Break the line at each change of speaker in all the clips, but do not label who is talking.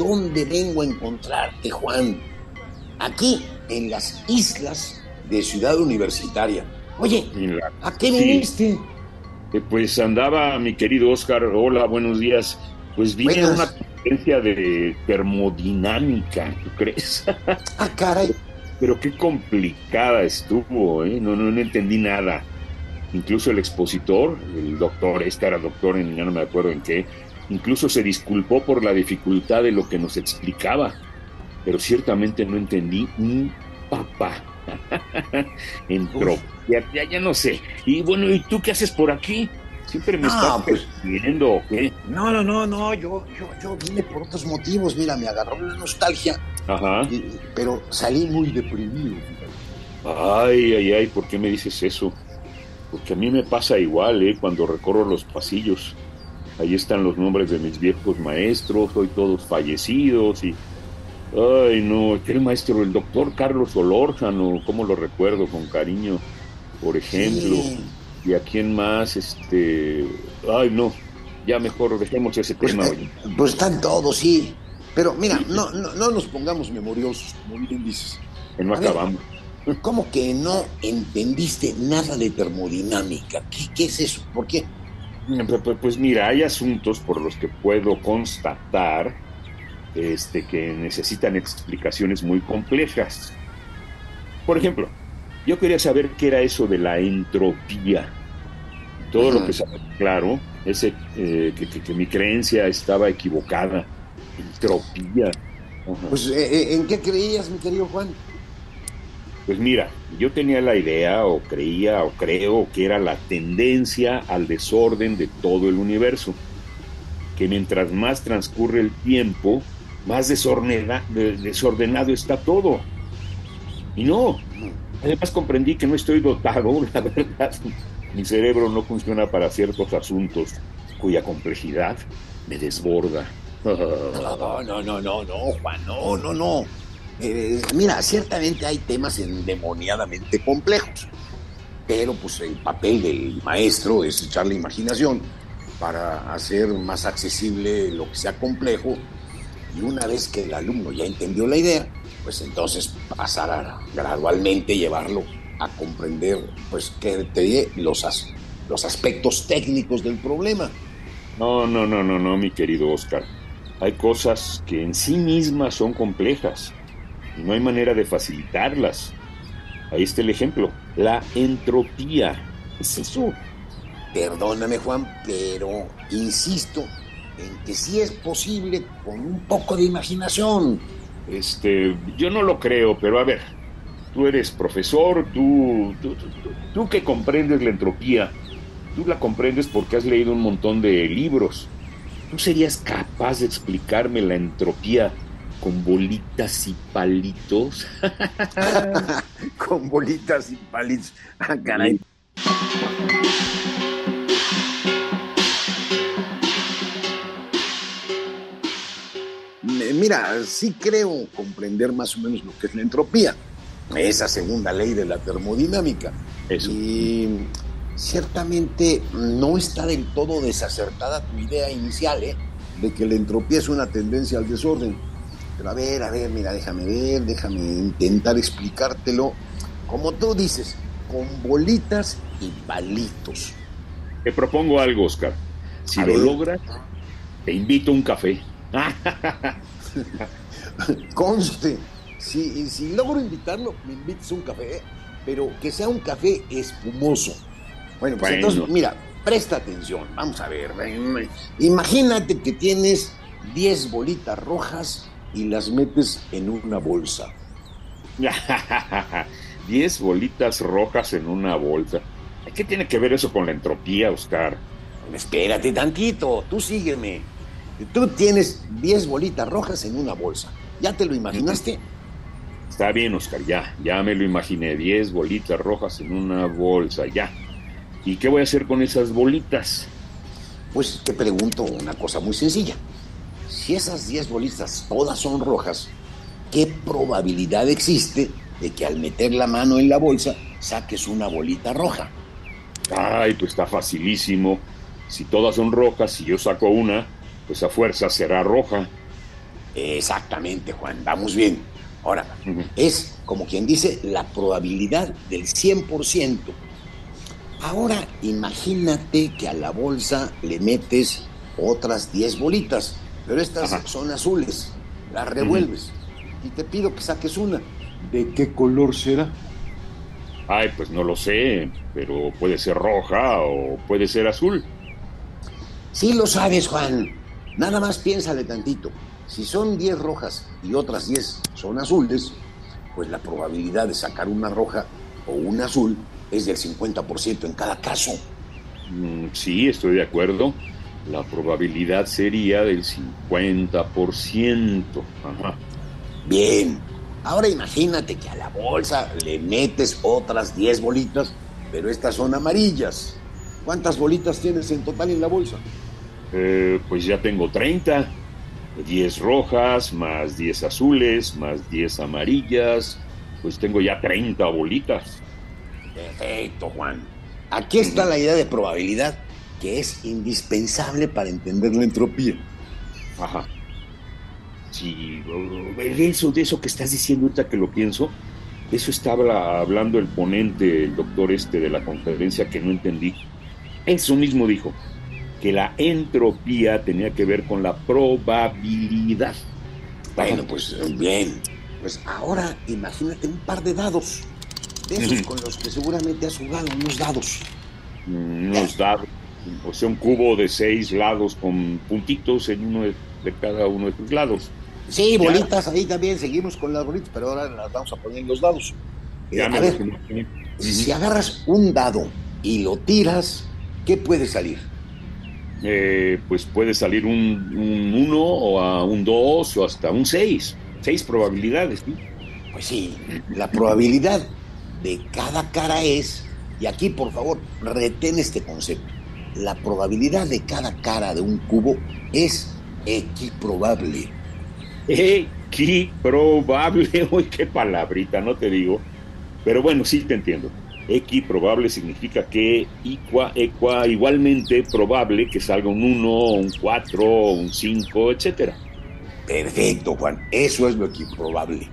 dónde vengo a encontrarte, Juan. Aquí, en las islas de Ciudad Universitaria. Oye, ¿a qué viniste?
Eh, pues andaba mi querido Oscar. Hola, buenos días. Pues vine a una conferencia de termodinámica, ¿tú crees?
ah, caray.
Pero qué complicada estuvo, ¿eh? No, no, no entendí nada. Incluso el expositor, el doctor, este era doctor en, ya no me acuerdo en qué, Incluso se disculpó por la dificultad de lo que nos explicaba, pero ciertamente no entendí un papá. Entró. Ya, ya, no sé. Y bueno, ¿y tú qué haces por aquí? Siempre me estás pues, viendo, qué?
No, no, no, no, yo, yo, yo vine por otros motivos. Mira, me agarró la nostalgia. Ajá. pero salí muy deprimido.
Ay, ay, ay, ¿por qué me dices eso? Porque a mí me pasa igual, ¿eh? Cuando recorro los pasillos. Ahí están los nombres de mis viejos maestros, hoy todos fallecidos y... Ay, no, el maestro, el doctor Carlos Olórzano, ¿cómo lo recuerdo con cariño? Por ejemplo. ¿Y a quién más? Este... Ay, no, ya mejor dejemos ese
pues,
tema.
Eh, pues están todos, sí. Pero mira, no, no, no nos pongamos memoriosos, como bien dices.
Que no acabamos.
¿Cómo que no entendiste nada de termodinámica? ¿Qué, ¿Qué, es eso? ¿Por qué?
Pues mira, hay asuntos por los que puedo constatar este, que necesitan explicaciones muy complejas. Por ejemplo, yo quería saber qué era eso de la entropía. Todo lo que sabe, claro, es eh, que, mi creencia estaba equivocada. Entropía.
Pues, eh, eh, ¿en qué creías, mi querido Juan?
Pues mira, yo tenía la idea o creía o creo que era la tendencia al desorden de todo el universo, que mientras más transcurre el tiempo, más desordenado está todo. Y no, además comprendí que no estoy dotado, la verdad, mi cerebro no funciona para ciertos asuntos cuya complejidad me desborda.
No, no, no, no, no, Juan, no, no, no. Eh, mira, ciertamente hay temas endemoniadamente complejos, pero pues el papel del maestro es echar la imaginación para hacer más accesible lo que sea complejo y una vez que el alumno ya entendió la idea, pues entonces pasar a gradualmente llevarlo a comprender pues que te los, los aspectos técnicos del problema.
No, no, no, no, no, mi querido Oscar. Hay cosas que en sí mismas son complejas no hay manera de facilitarlas. Ahí está el ejemplo, la entropía.
Es eso. Perdóname, Juan, pero insisto en que sí es posible con un poco de imaginación.
Este, yo no lo creo, pero a ver, tú eres profesor, tú, tú, tú que comprendes la entropía, tú la comprendes porque has leído un montón de libros. ¿Tú serías capaz de explicarme la entropía con bolitas y palitos.
con bolitas y palitos. Ah, caray. Mira, sí creo comprender más o menos lo que es la entropía, esa segunda ley de la termodinámica. Y ciertamente no está del todo desacertada tu idea inicial, ¿eh? de que la entropía es una tendencia al desorden pero a ver, a ver, mira, déjame ver, déjame intentar explicártelo. Como tú dices, con bolitas y palitos.
Te propongo algo, Oscar. Si lo logras, te invito a un café.
Conste, si, si logro invitarlo, me invites a un café, pero que sea un café espumoso. Bueno, pues entonces, mira, presta atención, vamos a ver. Imagínate que tienes 10 bolitas rojas y las metes en una bolsa.
Diez bolitas rojas en una bolsa. ¿Qué tiene que ver eso con la entropía, Oscar?
Espérate tantito, tú sígueme. Tú tienes 10 bolitas rojas en una bolsa. ¿Ya te lo imaginaste?
Está bien, Oscar, ya, ya me lo imaginé. 10 bolitas rojas en una bolsa, ya. ¿Y qué voy a hacer con esas bolitas?
Pues te pregunto una cosa muy sencilla. Si esas 10 bolitas todas son rojas, ¿qué probabilidad existe de que al meter la mano en la bolsa saques una bolita roja?
Ay, pues está facilísimo. Si todas son rojas, si yo saco una, pues a fuerza será roja.
Exactamente, Juan, vamos bien. Ahora, es como quien dice la probabilidad del 100%. Ahora imagínate que a la bolsa le metes otras 10 bolitas, pero estas son azules. Las revuelves y te pido que saques una. ¿De qué color será?
Ay, pues no lo sé, pero puede ser roja o puede ser azul.
Sí lo sabes, Juan. Nada más piénsale tantito. Si son 10 rojas y otras 10 son azules, pues la probabilidad de sacar una roja o una azul es del 50% en cada caso.
Mm, sí, estoy de acuerdo. La probabilidad sería del 50%. Ajá.
Bien. Ahora imagínate que a la bolsa le metes otras 10 bolitas, pero estas son amarillas. ¿Cuántas bolitas tienes en total en la bolsa?
Eh, pues ya tengo 30. 10 rojas, más 10 azules, más 10 amarillas. Pues tengo ya 30 bolitas.
Perfecto, Juan. Aquí está la idea de probabilidad que es indispensable para entender la entropía.
Ajá. Sí, eso, de eso que estás diciendo ahorita que lo pienso, eso estaba hablando el ponente, el doctor este de la conferencia que no entendí. Eso mismo dijo, que la entropía tenía que ver con la probabilidad.
Bueno, pues bien. Pues ahora imagínate un par de dados esos con los que seguramente has jugado, unos dados.
Mm, unos dados, o sea, un cubo de seis lados con puntitos en uno de, cada uno de sus lados.
Sí, bolitas, ahí también seguimos con las bolitas, pero ahora las vamos a poner en los dados. Eh, a ver, si agarras un dado y lo tiras, ¿qué puede salir?
Eh, pues puede salir un 1 o a un 2 o hasta un 6. Seis probabilidades.
Pues sí, la probabilidad de cada cara es, y aquí por favor retén este concepto, la probabilidad de cada cara de un cubo es equiprobable.
Equiprobable, uy, qué palabrita, no te digo. Pero bueno, sí te entiendo. Equiprobable significa que equa, equa, igualmente probable que salga un 1, un 4, un 5, etc.
Perfecto, Juan. Eso es lo equiprobable.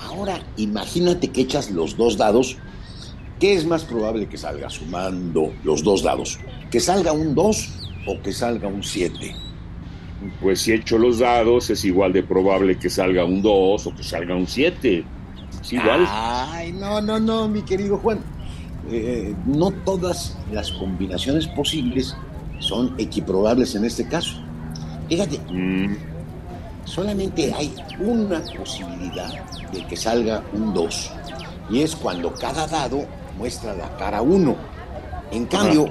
Ahora imagínate que echas los dos dados. ¿Qué es más probable que salga sumando los dos dados? ¿Que salga un 2 o que salga un 7?
Pues si echo los dados es igual de probable que salga un 2 o que salga un 7. Es igual.
Ay, no, no, no, mi querido Juan. Eh, no todas las combinaciones posibles son equiprobables en este caso. Fíjate, mm solamente hay una posibilidad de que salga un 2 y es cuando cada dado muestra la cara 1. En cambio,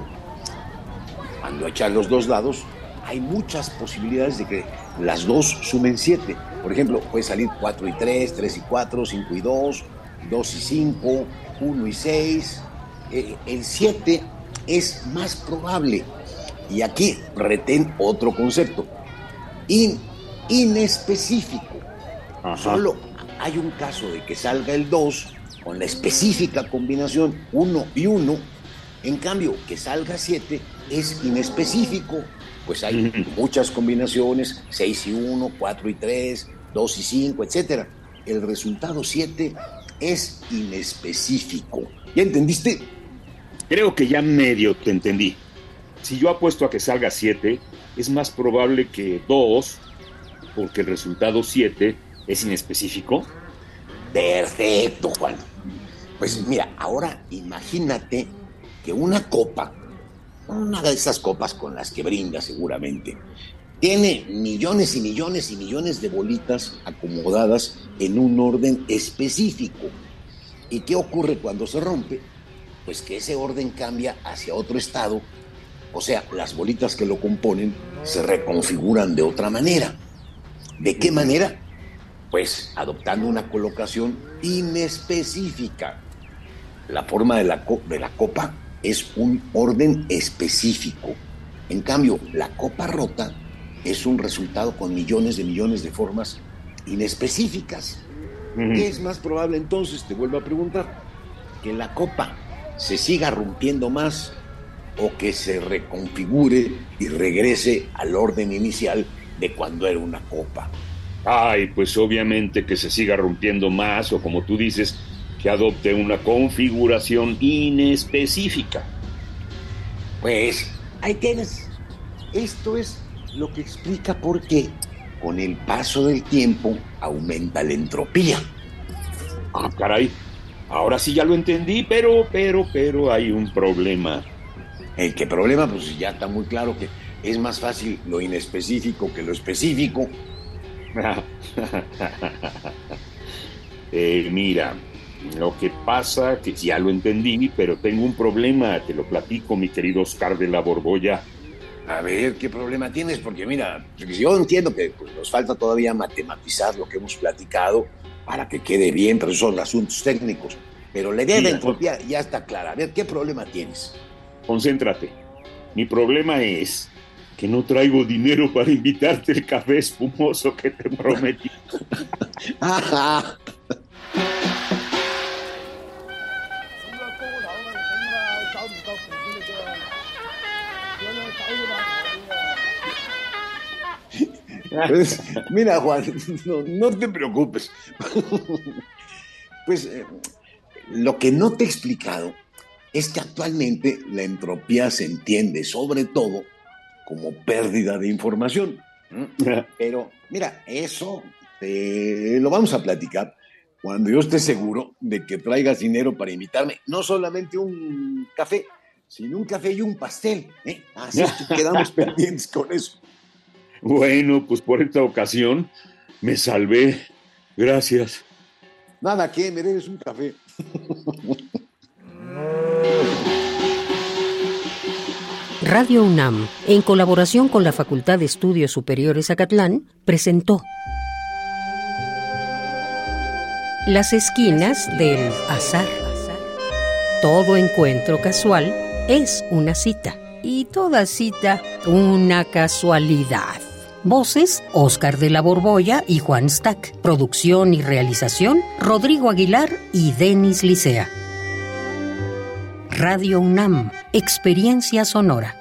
cuando echas los dos dados, hay muchas posibilidades de que las dos sumen 7. Por ejemplo, puede salir 4 y 3, 3 y 4, 5 y 2, 2 y 5, 1 y 6. Eh, el 7 es más probable. Y aquí retén otro concepto. Y inespecífico. Solo hay un caso de que salga el 2 con la específica combinación 1 y 1. En cambio, que salga 7 es inespecífico. Pues hay muchas combinaciones, 6 y 1, 4 y 3, 2 y 5, etc. El resultado 7 es inespecífico. ¿Ya entendiste?
Creo que ya medio te entendí. Si yo apuesto a que salga 7, es más probable que 2 porque el resultado 7 es inespecífico?
Perfecto, Juan. Pues mira, ahora imagínate que una copa, una de esas copas con las que brinda seguramente, tiene millones y millones y millones de bolitas acomodadas en un orden específico. ¿Y qué ocurre cuando se rompe? Pues que ese orden cambia hacia otro estado O sea, las bolitas que lo componen se reconfiguran de otra manera. ¿De qué manera? Pues adoptando una colocación inespecífica. La forma de la, de la copa es un orden específico. En cambio, la copa rota es un resultado con millones de millones de formas inespecíficas. ¿Qué es más probable entonces? Te vuelvo a preguntar. Que la copa se siga rompiendo más o que se reconfigure y regrese al orden inicial de cuando era una copa.
Ay, pues obviamente que se siga rompiendo más o como tú dices, que adopte una configuración inespecífica.
Pues ahí tienes. Esto es lo que explica por qué con el paso del tiempo aumenta la entropía.
Ah, caray. Ahora sí ya lo entendí, pero, pero, pero hay un problema.
¿El qué problema? Pues ya está muy claro que es más fácil lo inespecífico que lo específico.
eh, mira, lo que pasa, que ya lo entendí, pero tengo un problema, te lo platico, mi querido Oscar de la Borbolla.
A ver, ¿qué problema tienes? Porque mira, yo entiendo que pues, nos falta todavía matematizar lo que hemos platicado para que quede bien, pero son asuntos técnicos. Pero la idea de la entropía ya está clara. A ver, ¿qué problema tienes?
Concéntrate. Mi problema es que no traigo dinero para invitarte el café espumoso que te prometí.
Pues, mira, Juan, no, te preocupes. pues eh, lo que no te he explicado es que actualmente la entropía se entiende sobre todo como pérdida de información. Pero mira, eso lo vamos a platicar cuando yo esté seguro de que traigas dinero para invitarme, no solamente un café, sino un café y un pastel. ¿eh? Así que quedamos pendientes con eso.
Bueno, pues por esta ocasión me salvé. Gracias.
Nada, que me un café.
Radio UNAM, en colaboración con la Facultad de Estudios Superiores Acatlán, presentó Las esquinas del azar. Todo encuentro casual es una cita y toda cita una casualidad. Voces, Oscar de la Borbolla y Juan Stack. Producción y realización, Rodrigo Aguilar y Denis Licea. Radio UNAM, Experiencia Sonora.